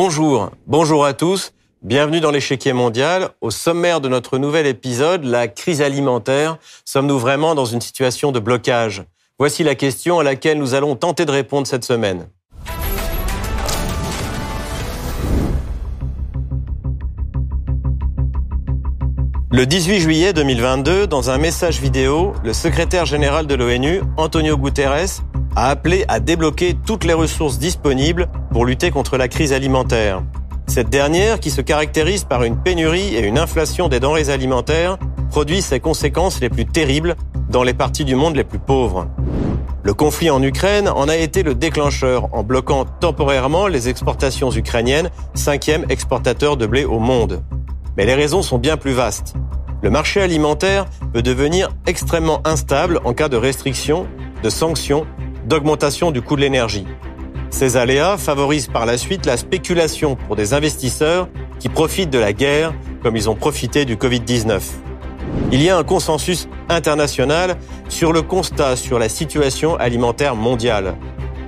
Bonjour, bonjour à tous. Bienvenue dans l'échiquier mondial. Au sommaire de notre nouvel épisode, la crise alimentaire. Sommes-nous vraiment dans une situation de blocage? Voici la question à laquelle nous allons tenter de répondre cette semaine. Le 18 juillet 2022, dans un message vidéo, le secrétaire général de l'ONU, Antonio Guterres, a appelé à débloquer toutes les ressources disponibles pour lutter contre la crise alimentaire. Cette dernière, qui se caractérise par une pénurie et une inflation des denrées alimentaires, produit ses conséquences les plus terribles dans les parties du monde les plus pauvres. Le conflit en Ukraine en a été le déclencheur en bloquant temporairement les exportations ukrainiennes, cinquième exportateur de blé au monde. Mais les raisons sont bien plus vastes. Le marché alimentaire peut devenir extrêmement instable en cas de restrictions, de sanctions, d'augmentation du coût de l'énergie. Ces aléas favorisent par la suite la spéculation pour des investisseurs qui profitent de la guerre comme ils ont profité du Covid-19. Il y a un consensus international sur le constat sur la situation alimentaire mondiale.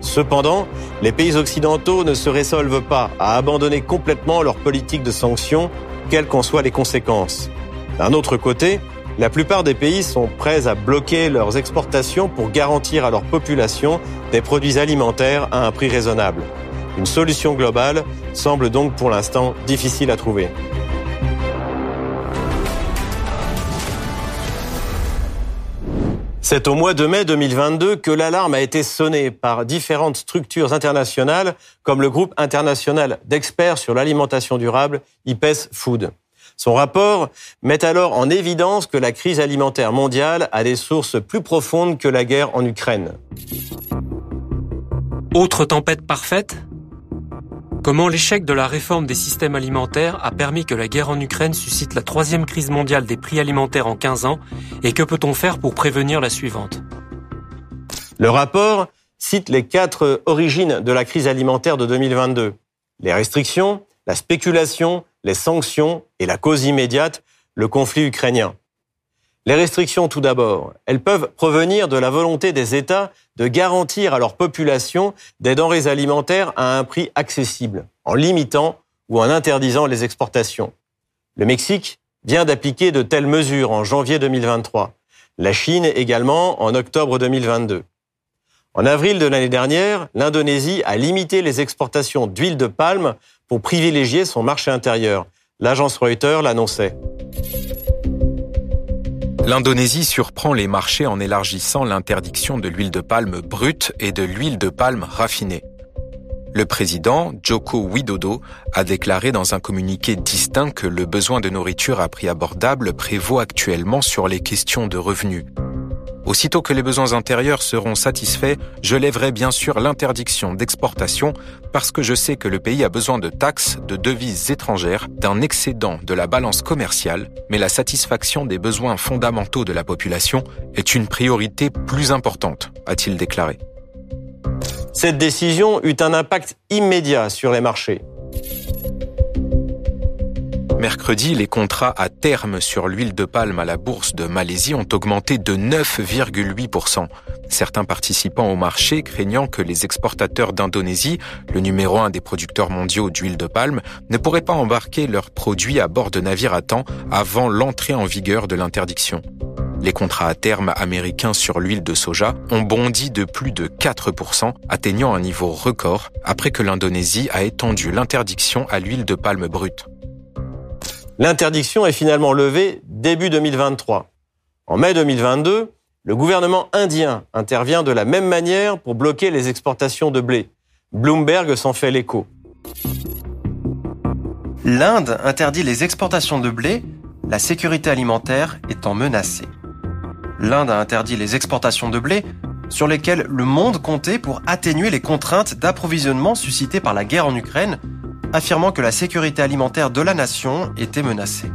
Cependant, les pays occidentaux ne se résolvent pas à abandonner complètement leur politique de sanctions quelles qu'en soient les conséquences. D'un autre côté, la plupart des pays sont prêts à bloquer leurs exportations pour garantir à leur population des produits alimentaires à un prix raisonnable. Une solution globale semble donc pour l'instant difficile à trouver. C'est au mois de mai 2022 que l'alarme a été sonnée par différentes structures internationales comme le groupe international d'experts sur l'alimentation durable, IPES Food. Son rapport met alors en évidence que la crise alimentaire mondiale a des sources plus profondes que la guerre en Ukraine. Autre tempête parfaite? Comment l'échec de la réforme des systèmes alimentaires a permis que la guerre en Ukraine suscite la troisième crise mondiale des prix alimentaires en 15 ans? Et que peut-on faire pour prévenir la suivante? Le rapport cite les quatre origines de la crise alimentaire de 2022. Les restrictions, la spéculation, les sanctions et la cause immédiate, le conflit ukrainien. Les restrictions, tout d'abord, elles peuvent provenir de la volonté des États de garantir à leur population des denrées alimentaires à un prix accessible, en limitant ou en interdisant les exportations. Le Mexique vient d'appliquer de telles mesures en janvier 2023. La Chine également en octobre 2022. En avril de l'année dernière, l'Indonésie a limité les exportations d'huile de palme pour privilégier son marché intérieur. L'agence Reuters l'annonçait. L'Indonésie surprend les marchés en élargissant l'interdiction de l'huile de palme brute et de l'huile de palme raffinée. Le président, Joko Widodo, a déclaré dans un communiqué distinct que le besoin de nourriture à prix abordable prévaut actuellement sur les questions de revenus. Aussitôt que les besoins intérieurs seront satisfaits, je lèverai bien sûr l'interdiction d'exportation parce que je sais que le pays a besoin de taxes, de devises étrangères, d'un excédent de la balance commerciale, mais la satisfaction des besoins fondamentaux de la population est une priorité plus importante, a-t-il déclaré. Cette décision eut un impact immédiat sur les marchés. Mercredi, les contrats à terme sur l'huile de palme à la bourse de Malaisie ont augmenté de 9,8%. Certains participants au marché craignant que les exportateurs d'Indonésie, le numéro un des producteurs mondiaux d'huile de palme, ne pourraient pas embarquer leurs produits à bord de navires à temps avant l'entrée en vigueur de l'interdiction. Les contrats à terme américains sur l'huile de soja ont bondi de plus de 4%, atteignant un niveau record après que l'Indonésie a étendu l'interdiction à l'huile de palme brute. L'interdiction est finalement levée début 2023. En mai 2022, le gouvernement indien intervient de la même manière pour bloquer les exportations de blé. Bloomberg s'en fait l'écho. L'Inde interdit les exportations de blé, la sécurité alimentaire étant menacée. L'Inde a interdit les exportations de blé sur lesquelles le monde comptait pour atténuer les contraintes d'approvisionnement suscitées par la guerre en Ukraine affirmant que la sécurité alimentaire de la nation était menacée.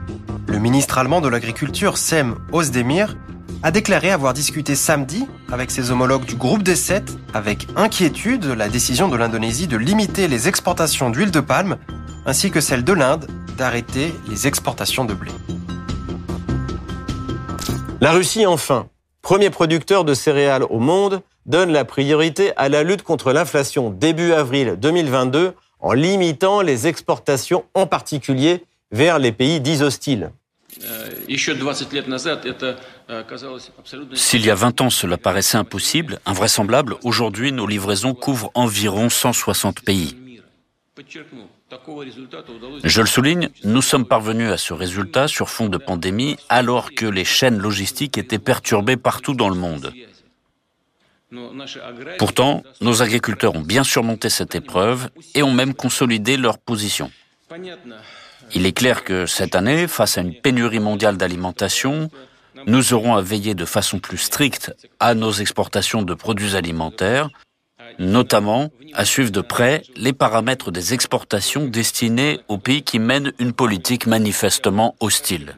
Le ministre allemand de l'Agriculture, Sem Ozdemir, a déclaré avoir discuté samedi avec ses homologues du groupe des sept avec inquiétude la décision de l'Indonésie de limiter les exportations d'huile de palme ainsi que celle de l'Inde d'arrêter les exportations de blé. La Russie, enfin, premier producteur de céréales au monde, donne la priorité à la lutte contre l'inflation début avril 2022 en limitant les exportations, en particulier vers les pays dits hostiles. S'il y a 20 ans cela paraissait impossible, invraisemblable, aujourd'hui nos livraisons couvrent environ 160 pays. Je le souligne, nous sommes parvenus à ce résultat sur fond de pandémie alors que les chaînes logistiques étaient perturbées partout dans le monde. Pourtant, nos agriculteurs ont bien surmonté cette épreuve et ont même consolidé leur position. Il est clair que cette année, face à une pénurie mondiale d'alimentation, nous aurons à veiller de façon plus stricte à nos exportations de produits alimentaires, notamment à suivre de près les paramètres des exportations destinées aux pays qui mènent une politique manifestement hostile.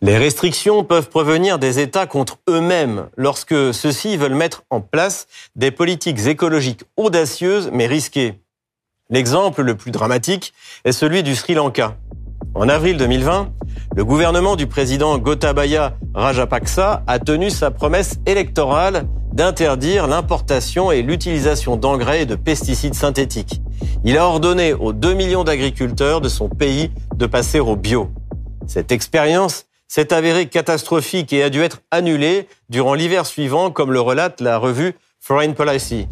Les restrictions peuvent provenir des États contre eux-mêmes lorsque ceux-ci veulent mettre en place des politiques écologiques audacieuses mais risquées. L'exemple le plus dramatique est celui du Sri Lanka. En avril 2020, le gouvernement du président Gotabaya Rajapaksa a tenu sa promesse électorale d'interdire l'importation et l'utilisation d'engrais et de pesticides synthétiques. Il a ordonné aux 2 millions d'agriculteurs de son pays de passer au bio. Cette expérience s'est avérée catastrophique et a dû être annulée durant l'hiver suivant, comme le relate la revue Foreign Policy.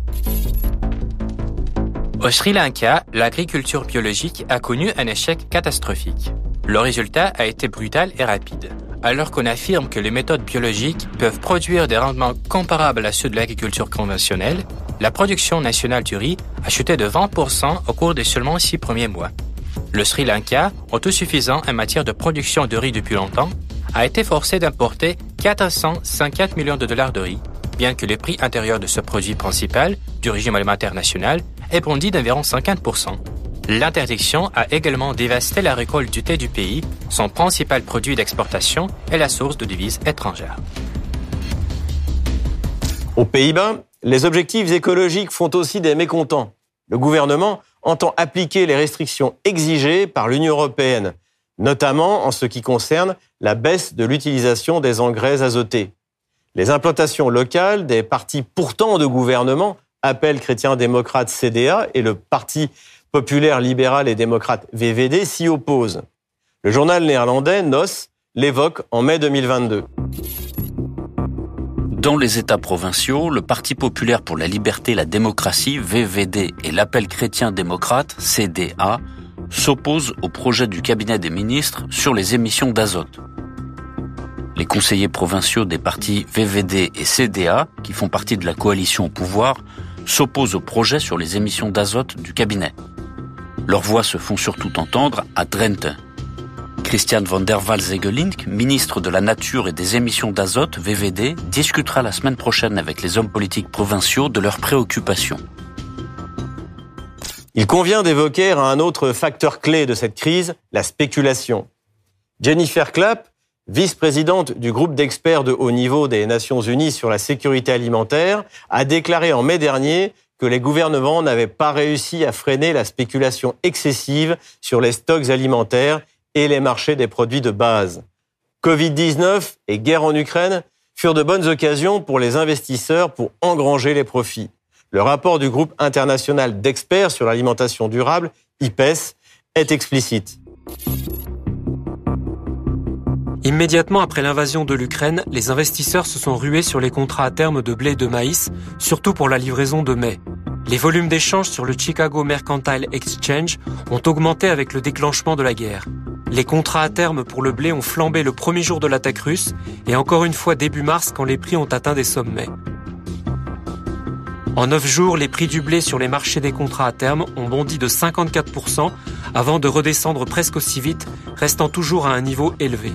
Au Sri Lanka, l'agriculture biologique a connu un échec catastrophique. Le résultat a été brutal et rapide. Alors qu'on affirme que les méthodes biologiques peuvent produire des rendements comparables à ceux de l'agriculture conventionnelle, la production nationale du riz a chuté de 20% au cours des seulement six premiers mois. Le Sri Lanka, autosuffisant en matière de production de riz depuis longtemps, a été forcé d'importer 454 millions de dollars de riz, bien que le prix intérieur de ce produit principal du régime alimentaire national ait bondi d'environ 50%. L'interdiction a également dévasté la récolte du thé du pays, son principal produit d'exportation et la source de devises étrangères. Aux Pays-Bas, les objectifs écologiques font aussi des mécontents. Le gouvernement entend appliquer les restrictions exigées par l'Union européenne, notamment en ce qui concerne la baisse de l'utilisation des engrais azotés. Les implantations locales des partis pourtant de gouvernement, Appel chrétien-démocrate CDA et le Parti populaire libéral et démocrate VVD s'y opposent. Le journal néerlandais NOS l'évoque en mai 2022. Dans les États provinciaux, le Parti populaire pour la liberté et la démocratie, VVD, et l'Appel chrétien-démocrate, CDA, s'opposent au projet du cabinet des ministres sur les émissions d'azote. Les conseillers provinciaux des partis VVD et CDA, qui font partie de la coalition au pouvoir, s'opposent au projet sur les émissions d'azote du cabinet. Leurs voix se font surtout entendre à Drenthe. Christian van der Waal-Zegelink, ministre de la Nature et des émissions d'azote, VVD, discutera la semaine prochaine avec les hommes politiques provinciaux de leurs préoccupations. Il convient d'évoquer un autre facteur clé de cette crise, la spéculation. Jennifer Clapp, vice-présidente du groupe d'experts de haut niveau des Nations Unies sur la sécurité alimentaire, a déclaré en mai dernier que les gouvernements n'avaient pas réussi à freiner la spéculation excessive sur les stocks alimentaires et les marchés des produits de base. Covid-19 et guerre en Ukraine furent de bonnes occasions pour les investisseurs pour engranger les profits. Le rapport du groupe international d'experts sur l'alimentation durable, IPES, est explicite. Immédiatement après l'invasion de l'Ukraine, les investisseurs se sont rués sur les contrats à terme de blé et de maïs, surtout pour la livraison de mai. Les volumes d'échanges sur le Chicago Mercantile Exchange ont augmenté avec le déclenchement de la guerre. Les contrats à terme pour le blé ont flambé le premier jour de l'attaque russe et encore une fois début mars quand les prix ont atteint des sommets. En 9 jours, les prix du blé sur les marchés des contrats à terme ont bondi de 54% avant de redescendre presque aussi vite, restant toujours à un niveau élevé.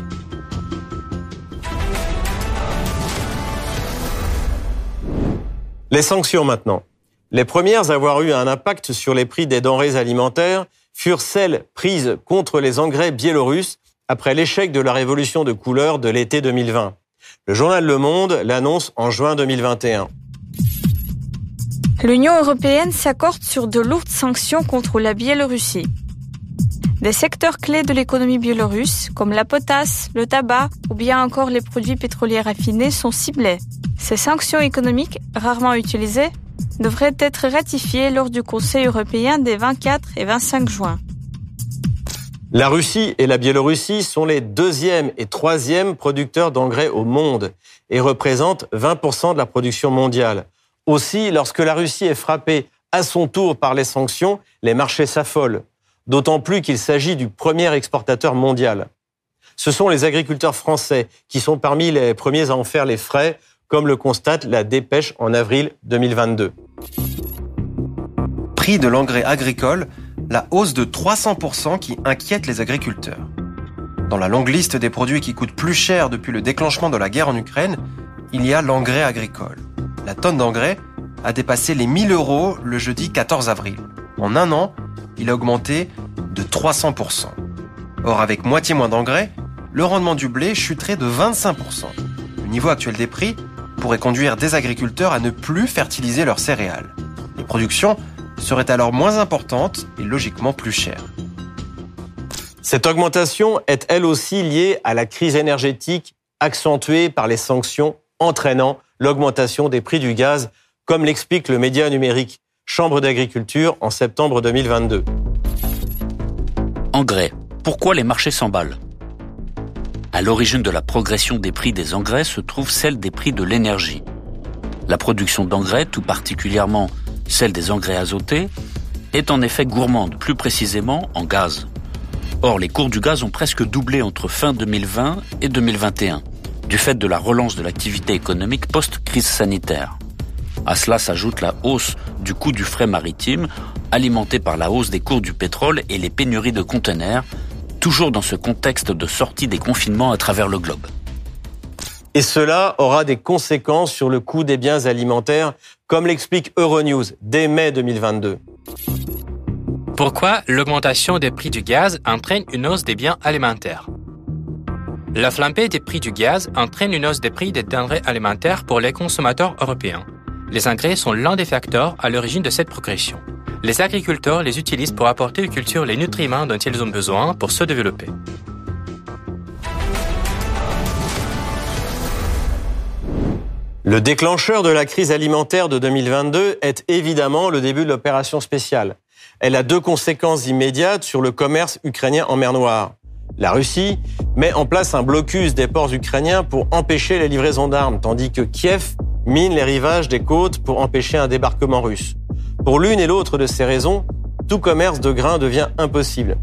Les sanctions maintenant. Les premières à avoir eu un impact sur les prix des denrées alimentaires furent celles prises contre les engrais biélorusses après l'échec de la révolution de couleur de l'été 2020. Le journal Le Monde l'annonce en juin 2021. L'Union européenne s'accorde sur de lourdes sanctions contre la Biélorussie. Des secteurs clés de l'économie biélorusse, comme la potasse, le tabac ou bien encore les produits pétroliers raffinés, sont ciblés. Ces sanctions économiques, rarement utilisées, devrait être ratifié lors du Conseil européen des 24 et 25 juin. La Russie et la Biélorussie sont les deuxième et troisième producteurs d'engrais au monde et représentent 20% de la production mondiale. Aussi, lorsque la Russie est frappée à son tour par les sanctions, les marchés s'affolent, d'autant plus qu'il s'agit du premier exportateur mondial. Ce sont les agriculteurs français qui sont parmi les premiers à en faire les frais, comme le constate la dépêche en avril 2022. Prix de l'engrais agricole la hausse de 300% qui inquiète les agriculteurs. Dans la longue liste des produits qui coûtent plus cher depuis le déclenchement de la guerre en Ukraine, il y a l'engrais agricole. La tonne d'engrais a dépassé les 1000 euros le jeudi 14 avril. En un an, il a augmenté de 300%. Or, avec moitié moins d'engrais, le rendement du blé chuterait de 25%. Le niveau actuel des prix pourrait conduire des agriculteurs à ne plus fertiliser leurs céréales. Les productions serait alors moins importante et logiquement plus chère. Cette augmentation est elle aussi liée à la crise énergétique accentuée par les sanctions entraînant l'augmentation des prix du gaz, comme l'explique le média numérique Chambre d'agriculture en septembre 2022. Engrais. Pourquoi les marchés s'emballent? À l'origine de la progression des prix des engrais se trouve celle des prix de l'énergie. La production d'engrais, tout particulièrement celle des engrais azotés, est en effet gourmande, plus précisément en gaz. Or, les cours du gaz ont presque doublé entre fin 2020 et 2021, du fait de la relance de l'activité économique post-crise sanitaire. À cela s'ajoute la hausse du coût du frais maritime, alimentée par la hausse des cours du pétrole et les pénuries de conteneurs, toujours dans ce contexte de sortie des confinements à travers le globe. Et cela aura des conséquences sur le coût des biens alimentaires, comme l'explique Euronews dès mai 2022. Pourquoi l'augmentation des prix du gaz entraîne une hausse des biens alimentaires? La flambée des prix du gaz entraîne une hausse des prix des denrées alimentaires pour les consommateurs européens. Les engrais sont l'un des facteurs à l'origine de cette progression. Les agriculteurs les utilisent pour apporter aux cultures les nutriments dont ils ont besoin pour se développer. Le déclencheur de la crise alimentaire de 2022 est évidemment le début de l'opération spéciale. Elle a deux conséquences immédiates sur le commerce ukrainien en mer Noire. La Russie met en place un blocus des ports ukrainiens pour empêcher les livraisons d'armes, tandis que Kiev mine les rivages des côtes pour empêcher un débarquement russe. Pour l'une et l'autre de ces raisons, tout commerce de grains devient impossible.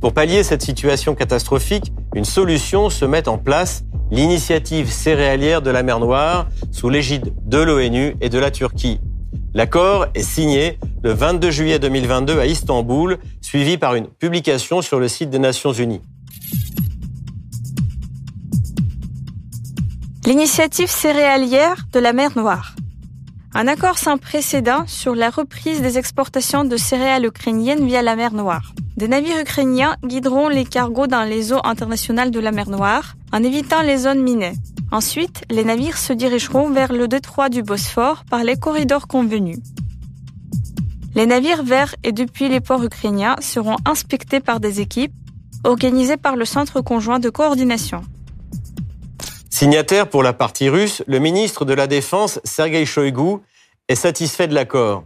Pour pallier cette situation catastrophique, une solution se met en place l'initiative céréalière de la mer Noire sous l'égide de l'ONU et de la Turquie. L'accord est signé le 22 juillet 2022 à Istanbul, suivi par une publication sur le site des Nations Unies. L'initiative céréalière de la mer Noire. Un accord sans précédent sur la reprise des exportations de céréales ukrainiennes via la mer Noire. Des navires ukrainiens guideront les cargos dans les eaux internationales de la mer Noire en évitant les zones minées. Ensuite, les navires se dirigeront vers le détroit du Bosphore par les corridors convenus. Les navires vers et depuis les ports ukrainiens seront inspectés par des équipes organisées par le Centre conjoint de coordination. Signataire pour la partie russe, le ministre de la Défense, Sergei Shoigu, est satisfait de l'accord.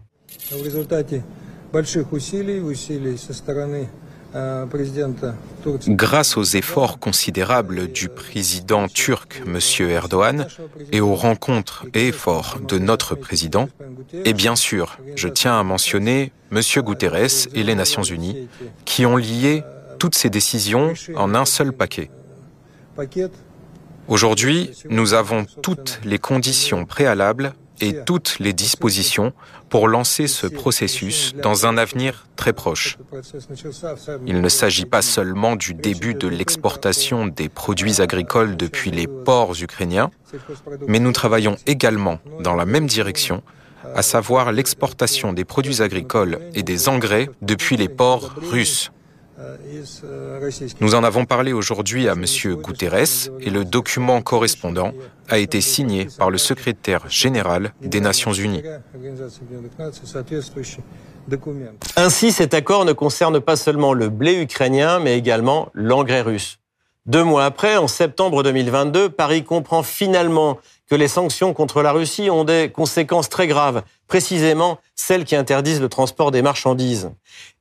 Grâce aux efforts considérables du président turc, M. Erdogan, et aux rencontres et efforts de notre président, et bien sûr, je tiens à mentionner M. Guterres et les Nations Unies, qui ont lié toutes ces décisions en un seul paquet. Aujourd'hui, nous avons toutes les conditions préalables et toutes les dispositions pour lancer ce processus dans un avenir très proche. Il ne s'agit pas seulement du début de l'exportation des produits agricoles depuis les ports ukrainiens, mais nous travaillons également dans la même direction, à savoir l'exportation des produits agricoles et des engrais depuis les ports russes. Nous en avons parlé aujourd'hui à M. Guterres et le document correspondant a été signé par le secrétaire général des Nations Unies. Ainsi, cet accord ne concerne pas seulement le blé ukrainien, mais également l'engrais russe. Deux mois après, en septembre 2022, Paris comprend finalement que les sanctions contre la Russie ont des conséquences très graves, précisément celles qui interdisent le transport des marchandises.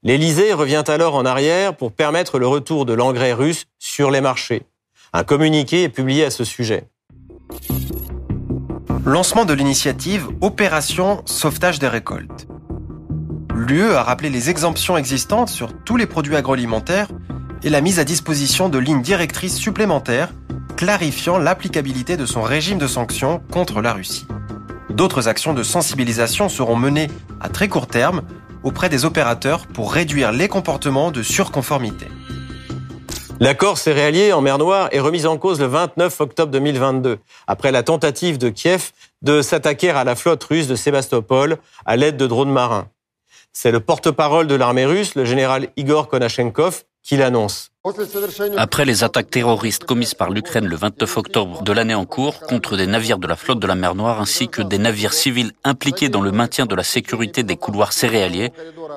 L'Élysée revient alors en arrière pour permettre le retour de l'engrais russe sur les marchés. Un communiqué est publié à ce sujet. Lancement de l'initiative Opération Sauvetage des récoltes. L'UE a rappelé les exemptions existantes sur tous les produits agroalimentaires et la mise à disposition de lignes directrices supplémentaires clarifiant l'applicabilité de son régime de sanctions contre la Russie. D'autres actions de sensibilisation seront menées à très court terme auprès des opérateurs pour réduire les comportements de surconformité. L'accord céréalier en mer Noire est remis en cause le 29 octobre 2022, après la tentative de Kiev de s'attaquer à la flotte russe de Sébastopol à l'aide de drones marins. C'est le porte-parole de l'armée russe, le général Igor Konashenkov, qui l'annonce. Après les attaques terroristes commises par l'Ukraine le 29 octobre de l'année en cours contre des navires de la flotte de la mer Noire ainsi que des navires civils impliqués dans le maintien de la sécurité des couloirs céréaliers,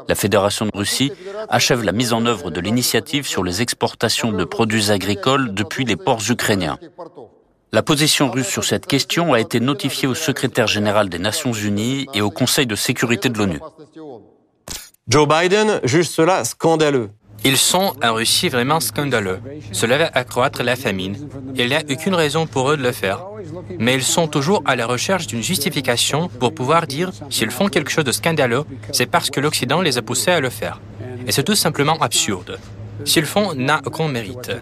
la Fédération de Russie achève la mise en œuvre de l'initiative sur les exportations de produits agricoles depuis les ports ukrainiens. La position russe sur cette question a été notifiée au secrétaire général des Nations Unies et au Conseil de sécurité de l'ONU. Joe Biden juge cela scandaleux. Ils sont en Russie vraiment scandaleux. Cela va accroître la famine. Il n'y a aucune raison pour eux de le faire. Mais ils sont toujours à la recherche d'une justification pour pouvoir dire s'ils font quelque chose de scandaleux, c'est parce que l'Occident les a poussés à le faire. Et c'est tout simplement absurde. S'ils font, n'a aucun mérite.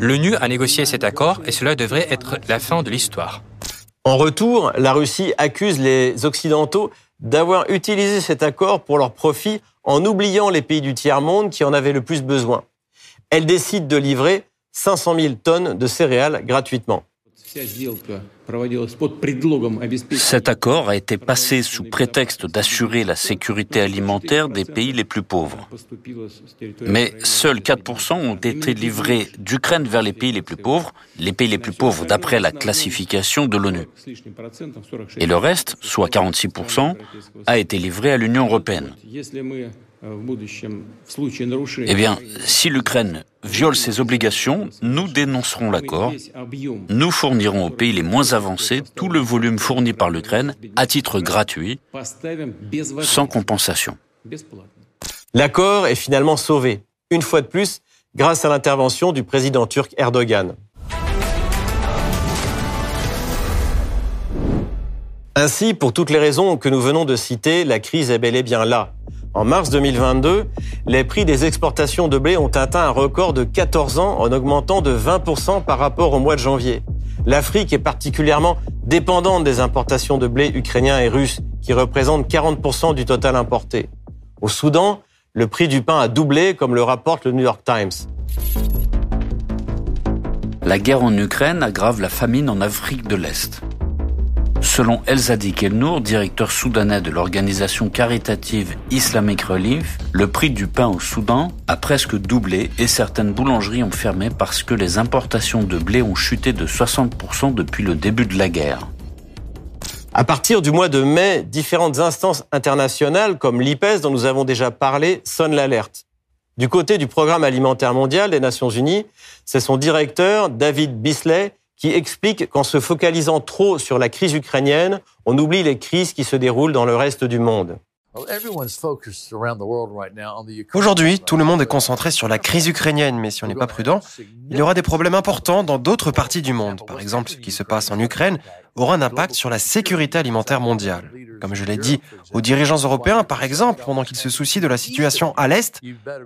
L'ONU a négocié cet accord et cela devrait être la fin de l'histoire. En retour, la Russie accuse les Occidentaux d'avoir utilisé cet accord pour leur profit en oubliant les pays du tiers-monde qui en avaient le plus besoin. Elle décide de livrer 500 000 tonnes de céréales gratuitement. Cet accord a été passé sous prétexte d'assurer la sécurité alimentaire des pays les plus pauvres. Mais seuls 4% ont été livrés d'Ukraine vers les pays les plus pauvres, les pays les plus pauvres d'après la classification de l'ONU. Et le reste, soit 46%, a été livré à l'Union européenne. Eh bien, si l'Ukraine viole ses obligations, nous dénoncerons l'accord. Nous fournirons aux pays les moins avancés tout le volume fourni par l'Ukraine à titre gratuit, sans compensation. L'accord est finalement sauvé, une fois de plus, grâce à l'intervention du président turc Erdogan. Ainsi, pour toutes les raisons que nous venons de citer, la crise est bel et bien là. En mars 2022, les prix des exportations de blé ont atteint un record de 14 ans en augmentant de 20% par rapport au mois de janvier. L'Afrique est particulièrement dépendante des importations de blé ukrainien et russe, qui représentent 40% du total importé. Au Soudan, le prix du pain a doublé, comme le rapporte le New York Times. La guerre en Ukraine aggrave la famine en Afrique de l'Est. Selon Elzadik El-Nour, directeur soudanais de l'organisation caritative Islamic Relief, le prix du pain au Soudan a presque doublé et certaines boulangeries ont fermé parce que les importations de blé ont chuté de 60% depuis le début de la guerre. À partir du mois de mai, différentes instances internationales comme l'IPES dont nous avons déjà parlé sonnent l'alerte. Du côté du Programme alimentaire mondial des Nations Unies, c'est son directeur, David Bisley, qui explique qu'en se focalisant trop sur la crise ukrainienne, on oublie les crises qui se déroulent dans le reste du monde. Aujourd'hui, tout le monde est concentré sur la crise ukrainienne, mais si on n'est pas prudent, il y aura des problèmes importants dans d'autres parties du monde. Par exemple, ce qui se passe en Ukraine aura un impact sur la sécurité alimentaire mondiale. Comme je l'ai dit aux dirigeants européens, par exemple, pendant qu'ils se soucient de la situation à l'Est,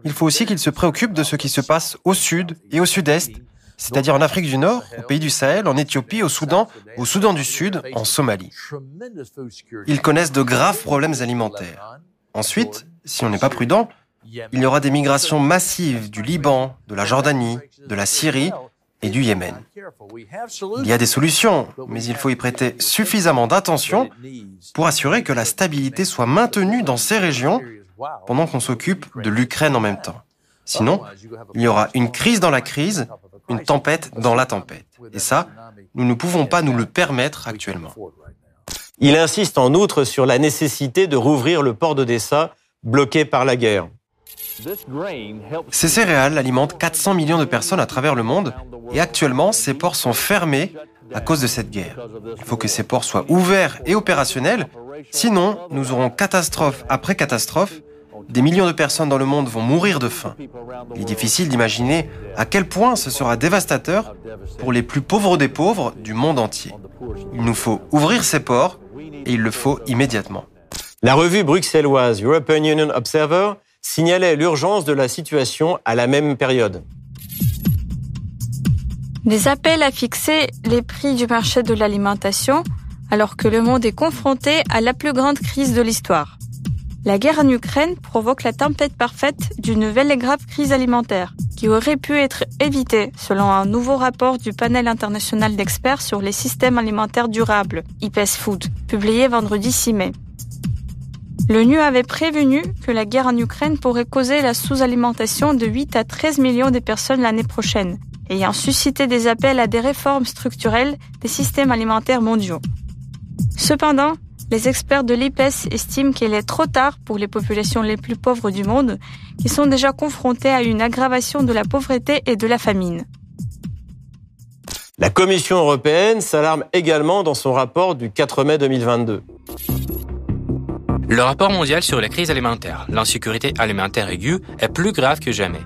il faut aussi qu'ils se préoccupent de ce qui se passe au Sud et au Sud-Est, c'est-à-dire en Afrique du Nord, au pays du Sahel, en Éthiopie, au Soudan, au Soudan du Sud, en Somalie. Ils connaissent de graves problèmes alimentaires. Ensuite, si on n'est pas prudent, il y aura des migrations massives du Liban, de la Jordanie, de la Syrie et du Yémen. Il y a des solutions, mais il faut y prêter suffisamment d'attention pour assurer que la stabilité soit maintenue dans ces régions pendant qu'on s'occupe de l'Ukraine en même temps. Sinon, il y aura une crise dans la crise une tempête dans la tempête. Et ça, nous ne pouvons pas nous le permettre actuellement. Il insiste en outre sur la nécessité de rouvrir le port d'Odessa, bloqué par la guerre. Ces céréales alimentent 400 millions de personnes à travers le monde et actuellement ces ports sont fermés à cause de cette guerre. Il faut que ces ports soient ouverts et opérationnels, sinon nous aurons catastrophe après catastrophe des millions de personnes dans le monde vont mourir de faim. Il est difficile d'imaginer à quel point ce sera dévastateur pour les plus pauvres des pauvres du monde entier. Il nous faut ouvrir ces ports et il le faut immédiatement. La revue bruxelloise European Union Observer signalait l'urgence de la situation à la même période. Des appels à fixer les prix du marché de l'alimentation alors que le monde est confronté à la plus grande crise de l'histoire. La guerre en Ukraine provoque la tempête parfaite d'une nouvelle et grave crise alimentaire qui aurait pu être évitée selon un nouveau rapport du panel international d'experts sur les systèmes alimentaires durables, IPES Food, publié vendredi 6 mai. L'ONU avait prévenu que la guerre en Ukraine pourrait causer la sous-alimentation de 8 à 13 millions de personnes l'année prochaine, ayant suscité des appels à des réformes structurelles des systèmes alimentaires mondiaux. Cependant, les experts de l'IPES estiment qu'il est trop tard pour les populations les plus pauvres du monde, qui sont déjà confrontées à une aggravation de la pauvreté et de la famine. La Commission européenne s'alarme également dans son rapport du 4 mai 2022. Le rapport mondial sur la crise alimentaire, l'insécurité alimentaire aiguë, est plus grave que jamais.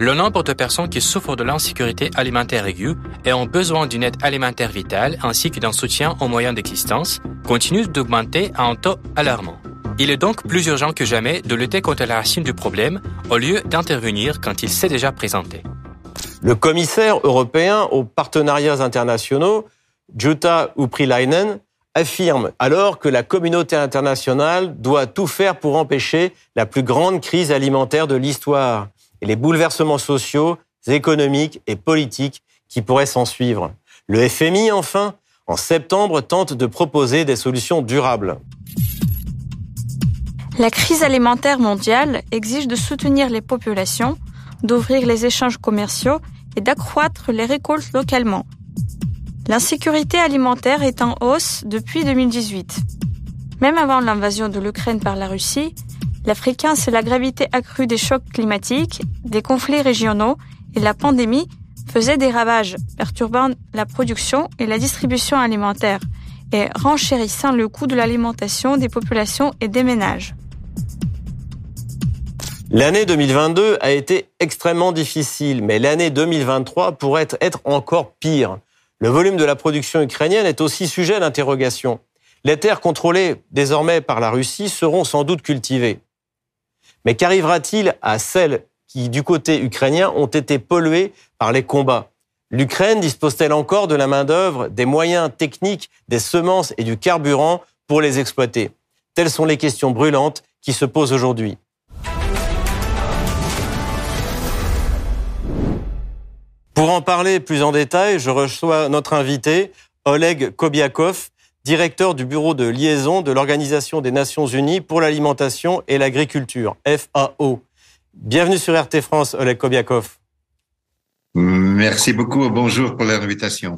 Le nombre de personnes qui souffrent de l'insécurité alimentaire aiguë et ont besoin d'une aide alimentaire vitale ainsi que d'un soutien aux moyens d'existence continue d'augmenter à un taux alarmant. Il est donc plus urgent que jamais de lutter contre la racine du problème au lieu d'intervenir quand il s'est déjà présenté. Le commissaire européen aux partenariats internationaux, Jutta Uprilainen, affirme alors que la communauté internationale doit tout faire pour empêcher la plus grande crise alimentaire de l'histoire et les bouleversements sociaux, économiques et politiques qui pourraient s'en suivre. Le FMI, enfin, en septembre, tente de proposer des solutions durables. La crise alimentaire mondiale exige de soutenir les populations, d'ouvrir les échanges commerciaux et d'accroître les récoltes localement. L'insécurité alimentaire est en hausse depuis 2018. Même avant l'invasion de l'Ukraine par la Russie, L'Africain, c'est la gravité accrue des chocs climatiques, des conflits régionaux et la pandémie faisait des ravages, perturbant la production et la distribution alimentaire et renchérissant le coût de l'alimentation des populations et des ménages. L'année 2022 a été extrêmement difficile, mais l'année 2023 pourrait être encore pire. Le volume de la production ukrainienne est aussi sujet à l'interrogation. Les terres contrôlées désormais par la Russie seront sans doute cultivées. Mais qu'arrivera-t-il à celles qui, du côté ukrainien, ont été polluées par les combats? L'Ukraine dispose-t-elle encore de la main-d'œuvre, des moyens techniques, des semences et du carburant pour les exploiter? Telles sont les questions brûlantes qui se posent aujourd'hui. Pour en parler plus en détail, je reçois notre invité, Oleg Kobiakov, directeur du bureau de liaison de l'Organisation des Nations Unies pour l'alimentation et l'agriculture, FAO. Bienvenue sur RT France, Oleg Kobiakov. Merci beaucoup. Bonjour pour l'invitation.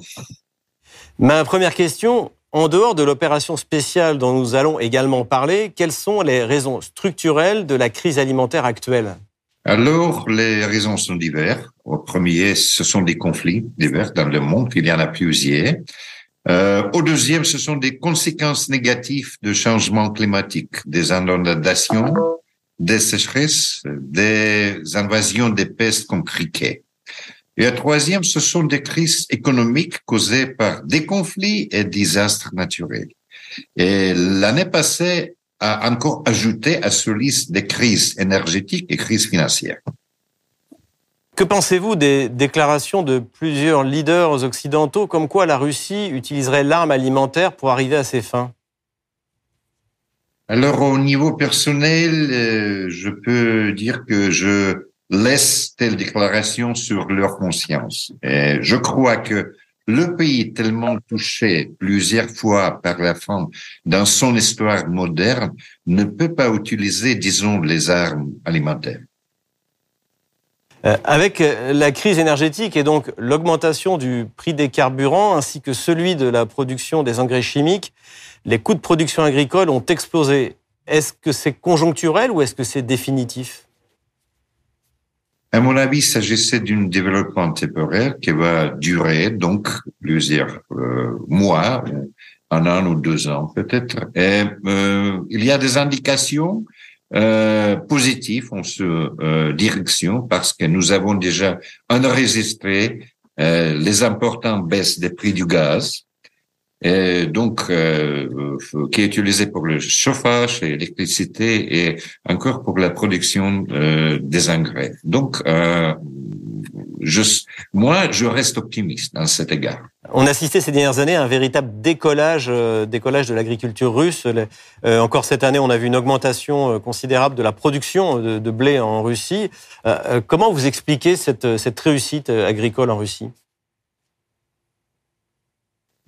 Ma première question, en dehors de l'opération spéciale dont nous allons également parler, quelles sont les raisons structurelles de la crise alimentaire actuelle? Alors, les raisons sont diverses. Au premier, ce sont des conflits divers dans le monde. Il y en a plusieurs. Euh, au deuxième, ce sont des conséquences négatives de changement climatique, des inondations, des sécheresses, des invasions des pestes comme criquet. Et au troisième, ce sont des crises économiques causées par des conflits et des désastres naturels. Et l'année passée a encore ajouté à ce liste des crises énergétiques et crises financières. Que pensez-vous des déclarations de plusieurs leaders occidentaux comme quoi la Russie utiliserait l'arme alimentaire pour arriver à ses fins? Alors au niveau personnel, euh, je peux dire que je laisse telles déclarations sur leur conscience. Et je crois que le pays tellement touché plusieurs fois par la faim dans son histoire moderne ne peut pas utiliser, disons, les armes alimentaires. Euh, avec euh, la crise énergétique et donc l'augmentation du prix des carburants ainsi que celui de la production des engrais chimiques, les coûts de production agricole ont explosé. Est-ce que c'est conjoncturel ou est-ce que c'est définitif? À mon avis, il s'agissait d'un développement temporaire qui va durer donc plusieurs euh, mois, un an ou deux ans peut-être. Il y a des indications euh, positives en ce euh, direction parce que nous avons déjà enregistré euh, les importantes baisses des prix du gaz et donc euh, qui est utilisé pour le chauffage, l'électricité et encore pour la production euh, des engrais. Donc, euh, je, moi, je reste optimiste dans cet égard. On a assisté ces dernières années à un véritable décollage, euh, décollage de l'agriculture russe. Euh, encore cette année, on a vu une augmentation euh, considérable de la production de, de blé en Russie. comment vous expliquez cette, cette réussite agricole en Russie?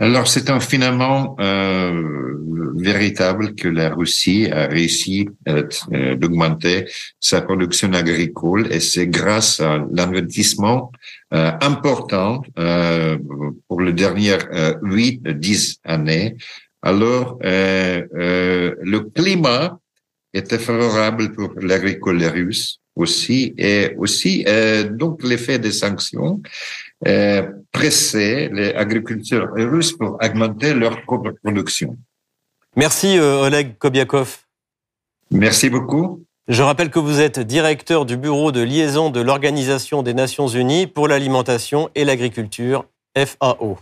Alors, c'est un finalement euh, véritable que la Russie a réussi euh, d'augmenter sa production agricole et c'est grâce à l'investissement euh, important euh, pour les dernières huit, dix années. Alors, le climat était favorable pour l'agricole russe aussi et aussi donc l'effet des sanctions euh, presser les agriculteurs russes pour augmenter leur production. Merci euh, Oleg Kobiakov. Merci beaucoup. Je rappelle que vous êtes directeur du bureau de liaison de l'Organisation des Nations Unies pour l'alimentation et l'agriculture, FAO.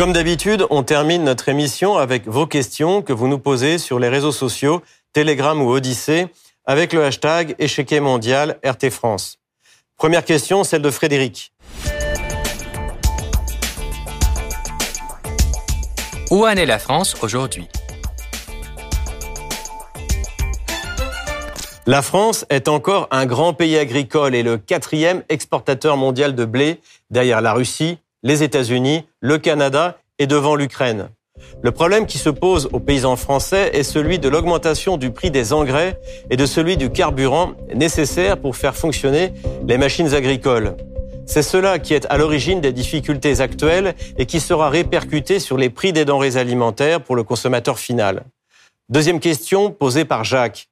Comme d'habitude, on termine notre émission avec vos questions que vous nous posez sur les réseaux sociaux, Telegram ou Odyssée avec le hashtag échiquier mondial RT France. Première question, celle de Frédéric. Où en est la France aujourd'hui? La France est encore un grand pays agricole et le quatrième exportateur mondial de blé derrière la Russie, les États-Unis, le Canada et devant l'Ukraine. Le problème qui se pose aux paysans français est celui de l'augmentation du prix des engrais et de celui du carburant nécessaire pour faire fonctionner les machines agricoles. C'est cela qui est à l'origine des difficultés actuelles et qui sera répercuté sur les prix des denrées alimentaires pour le consommateur final. Deuxième question posée par Jacques.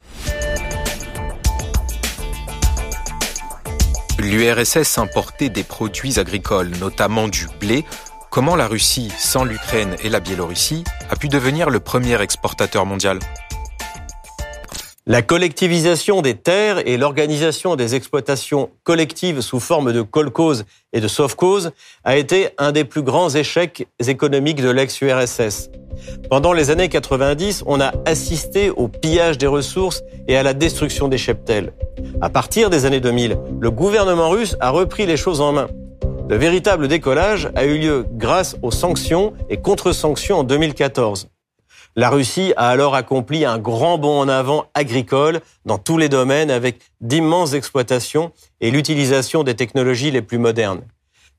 L'URSS importait des produits agricoles, notamment du blé, Comment la Russie, sans l'Ukraine et la Biélorussie, a pu devenir le premier exportateur mondial? La collectivisation des terres et l'organisation des exploitations collectives sous forme de colcos et de sovcos a été un des plus grands échecs économiques de l'ex-URSS. Pendant les années 90, on a assisté au pillage des ressources et à la destruction des cheptels. À partir des années 2000, le gouvernement russe a repris les choses en main. Le véritable décollage a eu lieu grâce aux sanctions et contre-sanctions en 2014. La Russie a alors accompli un grand bond en avant agricole dans tous les domaines avec d'immenses exploitations et l'utilisation des technologies les plus modernes.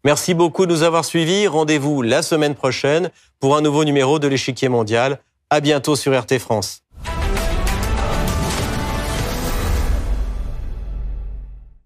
Merci beaucoup de nous avoir suivis. Rendez-vous la semaine prochaine pour un nouveau numéro de l'échiquier mondial. À bientôt sur RT France.